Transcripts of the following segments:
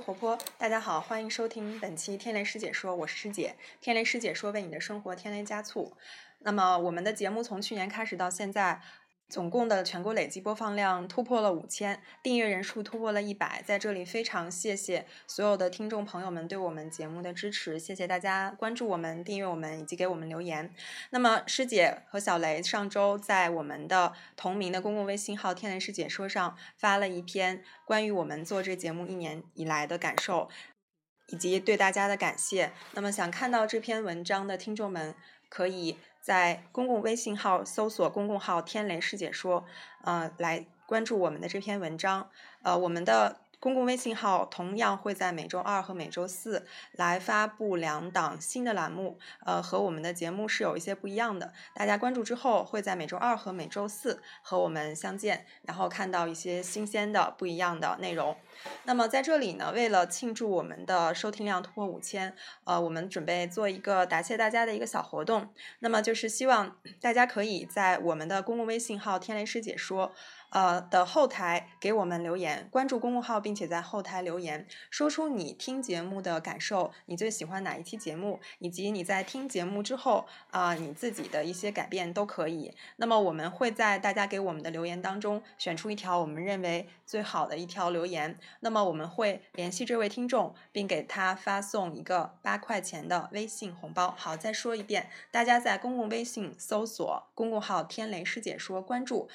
活泼。大家好，欢迎收听本期天雷师姐说，我是师姐。天雷师姐说，为你的生活添雷加醋。那么，我们的节目从去年开始到现在。总共的全国累计播放量突破了五千，订阅人数突破了一百。在这里非常谢谢所有的听众朋友们对我们节目的支持，谢谢大家关注我们、订阅我们以及给我们留言。那么师姐和小雷上周在我们的同名的公共微信号“天雷师姐说”上发了一篇关于我们做这节目一年以来的感受，以及对大家的感谢。那么想看到这篇文章的听众们可以。在公共微信号搜索公共号“天雷师姐说”，呃，来关注我们的这篇文章。呃，我们的。公共微信号同样会在每周二和每周四来发布两档新的栏目，呃，和我们的节目是有一些不一样的。大家关注之后，会在每周二和每周四和我们相见，然后看到一些新鲜的、不一样的内容。那么在这里呢，为了庆祝我们的收听量突破五千，呃，我们准备做一个答谢大家的一个小活动。那么就是希望大家可以在我们的公共微信号“天雷师姐说”。呃的后台给我们留言，关注公众号，并且在后台留言，说出你听节目的感受，你最喜欢哪一期节目，以及你在听节目之后啊你自己的一些改变都可以。那么我们会在大家给我们的留言当中选出一条我们认为最好的一条留言，那么我们会联系这位听众，并给他发送一个八块钱的微信红包。好，再说一遍，大家在公共微信搜索公共号“天雷师姐说”，关注。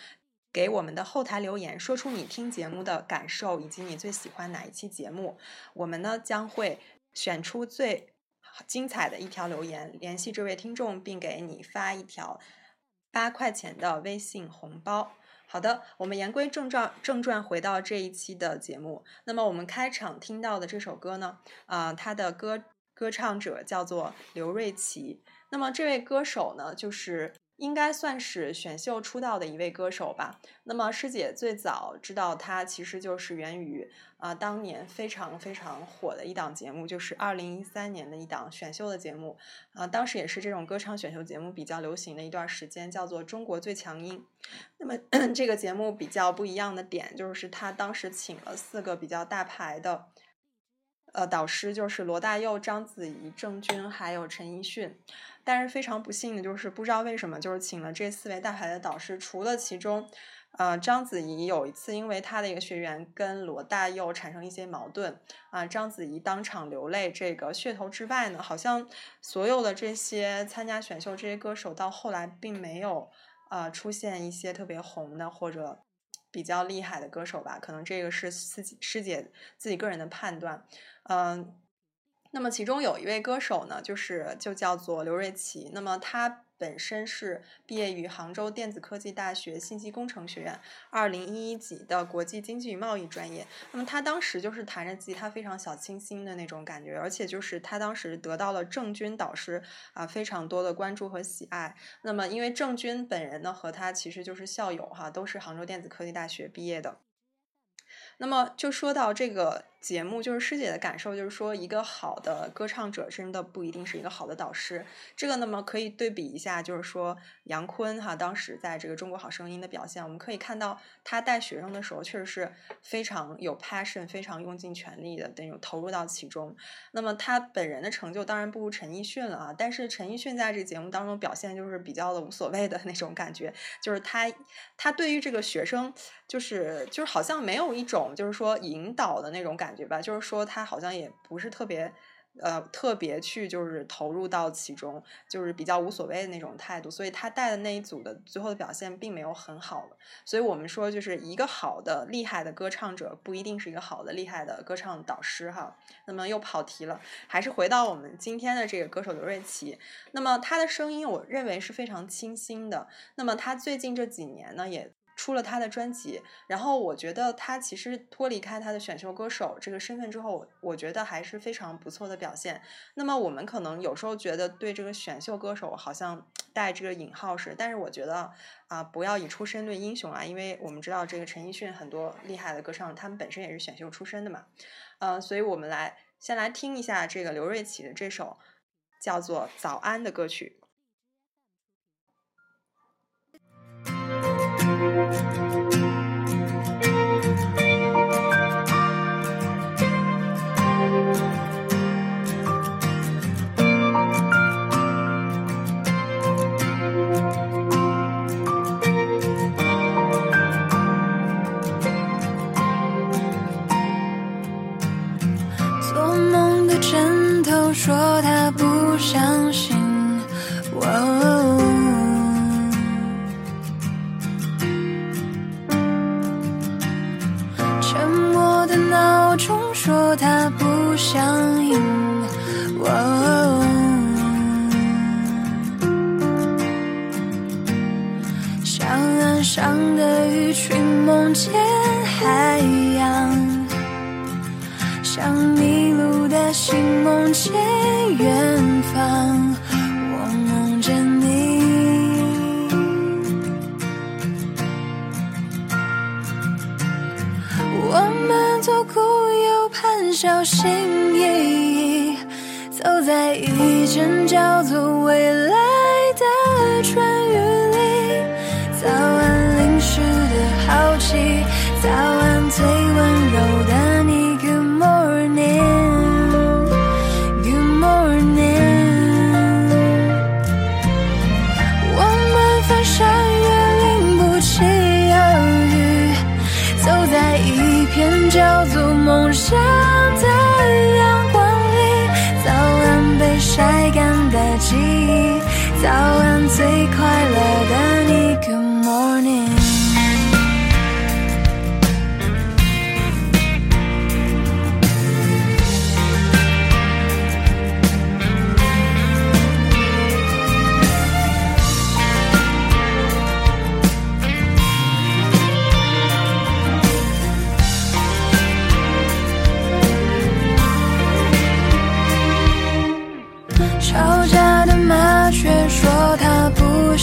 给我们的后台留言，说出你听节目的感受以及你最喜欢哪一期节目，我们呢将会选出最精彩的一条留言，联系这位听众，并给你发一条八块钱的微信红包。好的，我们言归正传，正传回到这一期的节目。那么我们开场听到的这首歌呢，啊，它的歌歌唱者叫做刘瑞琦。那么这位歌手呢，就是。应该算是选秀出道的一位歌手吧。那么师姐最早知道他，其实就是源于啊当年非常非常火的一档节目，就是二零一三年的一档选秀的节目。啊，当时也是这种歌唱选秀节目比较流行的一段时间，叫做《中国最强音》。那么 这个节目比较不一样的点，就是他当时请了四个比较大牌的。呃，导师就是罗大佑、章子怡、郑钧还有陈奕迅，但是非常不幸的就是不知道为什么，就是请了这四位大牌的导师，除了其中，呃，章子怡有一次因为她的一个学员跟罗大佑产生一些矛盾，啊，章子怡当场流泪这个噱头之外呢，好像所有的这些参加选秀这些歌手到后来并没有啊出现一些特别红的或者比较厉害的歌手吧，可能这个是自己师姐自己个人的判断。嗯，那么其中有一位歌手呢，就是就叫做刘瑞琦。那么他本身是毕业于杭州电子科技大学信息工程学院二零一一级的国际经济与贸易专业。那么他当时就是弹着吉他非常小清新的那种感觉，而且就是他当时得到了郑钧导师啊非常多的关注和喜爱。那么因为郑钧本人呢和他其实就是校友哈，都是杭州电子科技大学毕业的。那么就说到这个。节目就是师姐的感受，就是说一个好的歌唱者真的不一定是一个好的导师。这个那么可以对比一下，就是说杨坤哈当时在这个中国好声音的表现，我们可以看到他带学生的时候确实是非常有 passion，非常用尽全力的那种投入到其中。那么他本人的成就当然不如陈奕迅了啊，但是陈奕迅在这个节目当中表现就是比较的无所谓的那种感觉，就是他他对于这个学生就是就是好像没有一种就是说引导的那种感。感觉吧，就是说他好像也不是特别，呃，特别去就是投入到其中，就是比较无所谓的那种态度，所以他带的那一组的最后的表现并没有很好。所以我们说，就是一个好的厉害的歌唱者，不一定是一个好的厉害的歌唱导师哈。那么又跑题了，还是回到我们今天的这个歌手刘瑞琦。那么他的声音，我认为是非常清新的。那么他最近这几年呢，也。出了他的专辑，然后我觉得他其实脱离开他的选秀歌手这个身份之后，我觉得还是非常不错的表现。那么我们可能有时候觉得对这个选秀歌手好像带这个引号是，但是我觉得啊，不要以出身论英雄啊，因为我们知道这个陈奕迅很多厉害的歌唱，他们本身也是选秀出身的嘛。呃，所以我们来先来听一下这个刘瑞琦的这首叫做《早安》的歌曲。的心梦见远方。我梦见你，我们左顾右盼，小心翼翼，走在一阵叫做未来的春雨里。早安，淋湿的好奇，早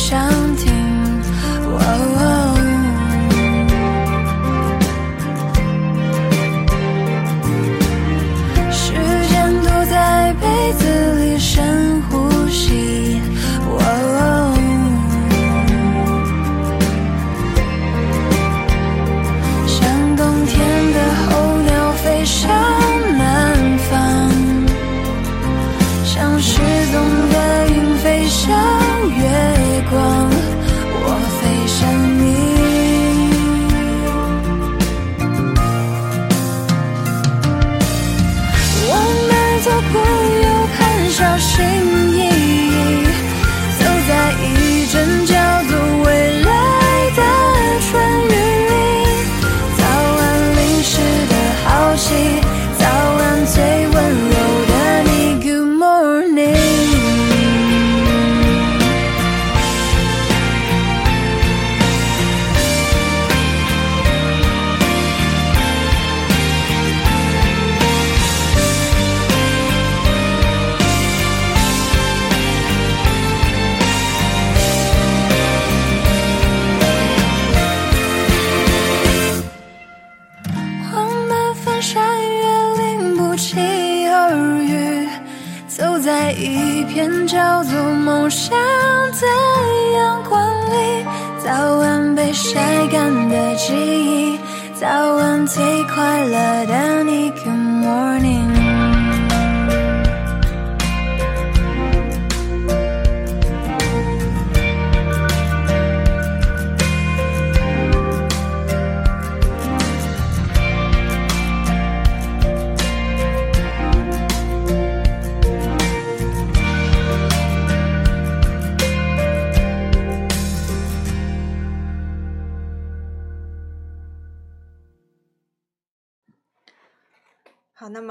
想听。时间躲在被子里深呼吸。像冬天的候鸟飞向南方。像失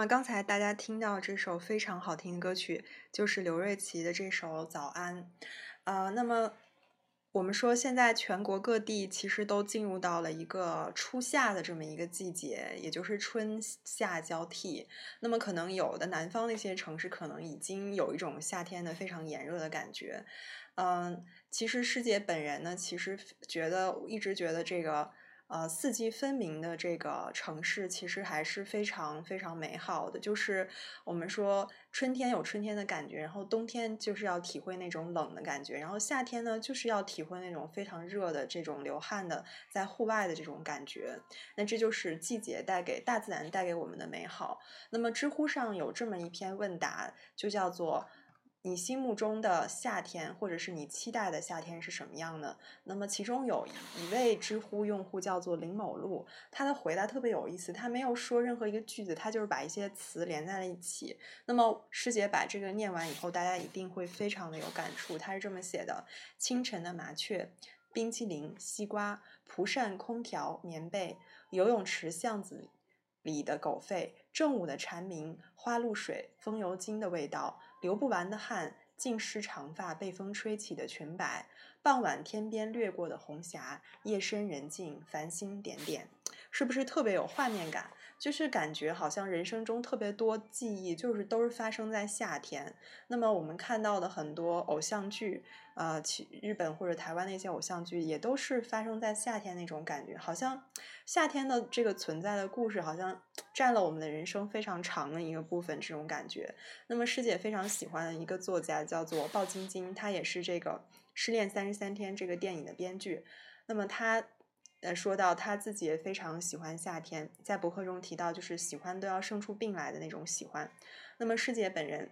刚才大家听到这首非常好听的歌曲，就是刘瑞琦的这首《早安》。呃，那么我们说，现在全国各地其实都进入到了一个初夏的这么一个季节，也就是春夏交替。那么可能有的南方的一些城市，可能已经有一种夏天的非常炎热的感觉。嗯，其实师姐本人呢，其实觉得一直觉得这个。呃，四季分明的这个城市其实还是非常非常美好的。就是我们说春天有春天的感觉，然后冬天就是要体会那种冷的感觉，然后夏天呢就是要体会那种非常热的这种流汗的在户外的这种感觉。那这就是季节带给大自然带给我们的美好。那么知乎上有这么一篇问答，就叫做。你心目中的夏天，或者是你期待的夏天是什么样的？那么其中有一位知乎用户叫做林某路，他的回答特别有意思，他没有说任何一个句子，他就是把一些词连在了一起。那么师姐把这个念完以后，大家一定会非常的有感触。他是这么写的：清晨的麻雀、冰淇淋、西瓜、蒲扇、空调、棉被、游泳池巷子。里的狗吠，正午的蝉鸣，花露水、风油精的味道，流不完的汗，浸湿长发被风吹起的裙摆，傍晚天边掠过的红霞，夜深人静，繁星点点，是不是特别有画面感？就是感觉好像人生中特别多记忆，就是都是发生在夏天。那么我们看到的很多偶像剧，呃，其日本或者台湾那些偶像剧，也都是发生在夏天那种感觉，好像夏天的这个存在的故事，好像占了我们的人生非常长的一个部分，这种感觉。那么师姐非常喜欢的一个作家叫做鲍晶晶，她也是这个《失恋三十三天》这个电影的编剧。那么她。呃，说到他自己也非常喜欢夏天，在博客中提到，就是喜欢都要生出病来的那种喜欢。那么师姐本人，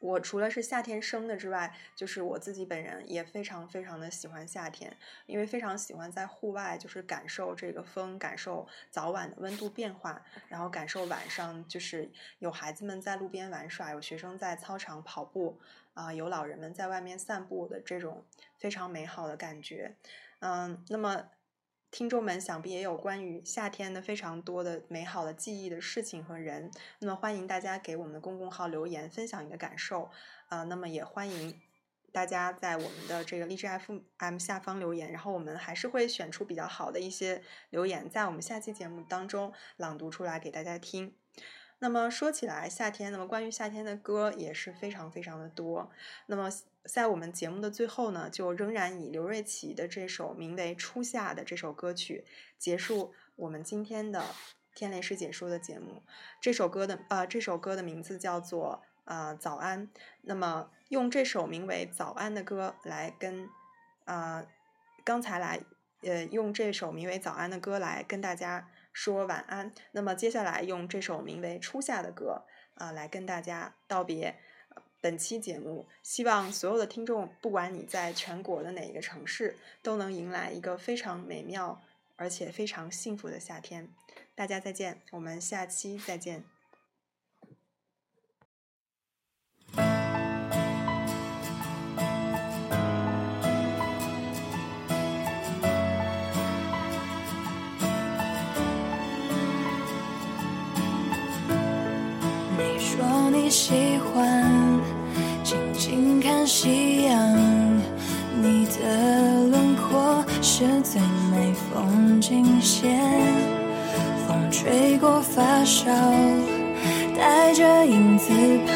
我除了是夏天生的之外，就是我自己本人也非常非常的喜欢夏天，因为非常喜欢在户外，就是感受这个风，感受早晚的温度变化，然后感受晚上就是有孩子们在路边玩耍，有学生在操场跑步，啊，有老人们在外面散步的这种非常美好的感觉。嗯，那么。听众们想必也有关于夏天的非常多的美好的记忆的事情和人，那么欢迎大家给我们的公众号留言分享你的感受，啊，那么也欢迎大家在我们的这个荔枝 FM 下方留言，然后我们还是会选出比较好的一些留言，在我们下期节目当中朗读出来给大家听。那么说起来夏天，那么关于夏天的歌也是非常非常的多，那么。在我们节目的最后呢，就仍然以刘瑞琦的这首名为《初夏》的这首歌曲结束我们今天的天雷师解说的节目。这首歌的呃，这首歌的名字叫做呃早安。那么用这首名为《早安》的歌来跟啊刚才来呃用这首名为《早安》的歌来跟大家说晚安。那么接下来用这首名为《初夏》的歌啊来跟大家道别。本期节目，希望所有的听众，不管你在全国的哪一个城市，都能迎来一个非常美妙而且非常幸福的夏天。大家再见，我们下期再见。夕阳，你的轮廓是最美风景线。风吹过发梢，带着影子跑，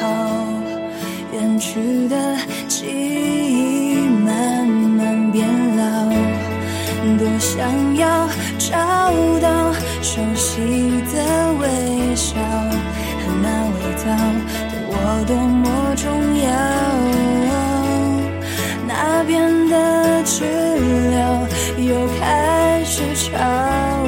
远去的记忆慢慢变老。多想要找到熟悉的微笑和那味道。开始吵。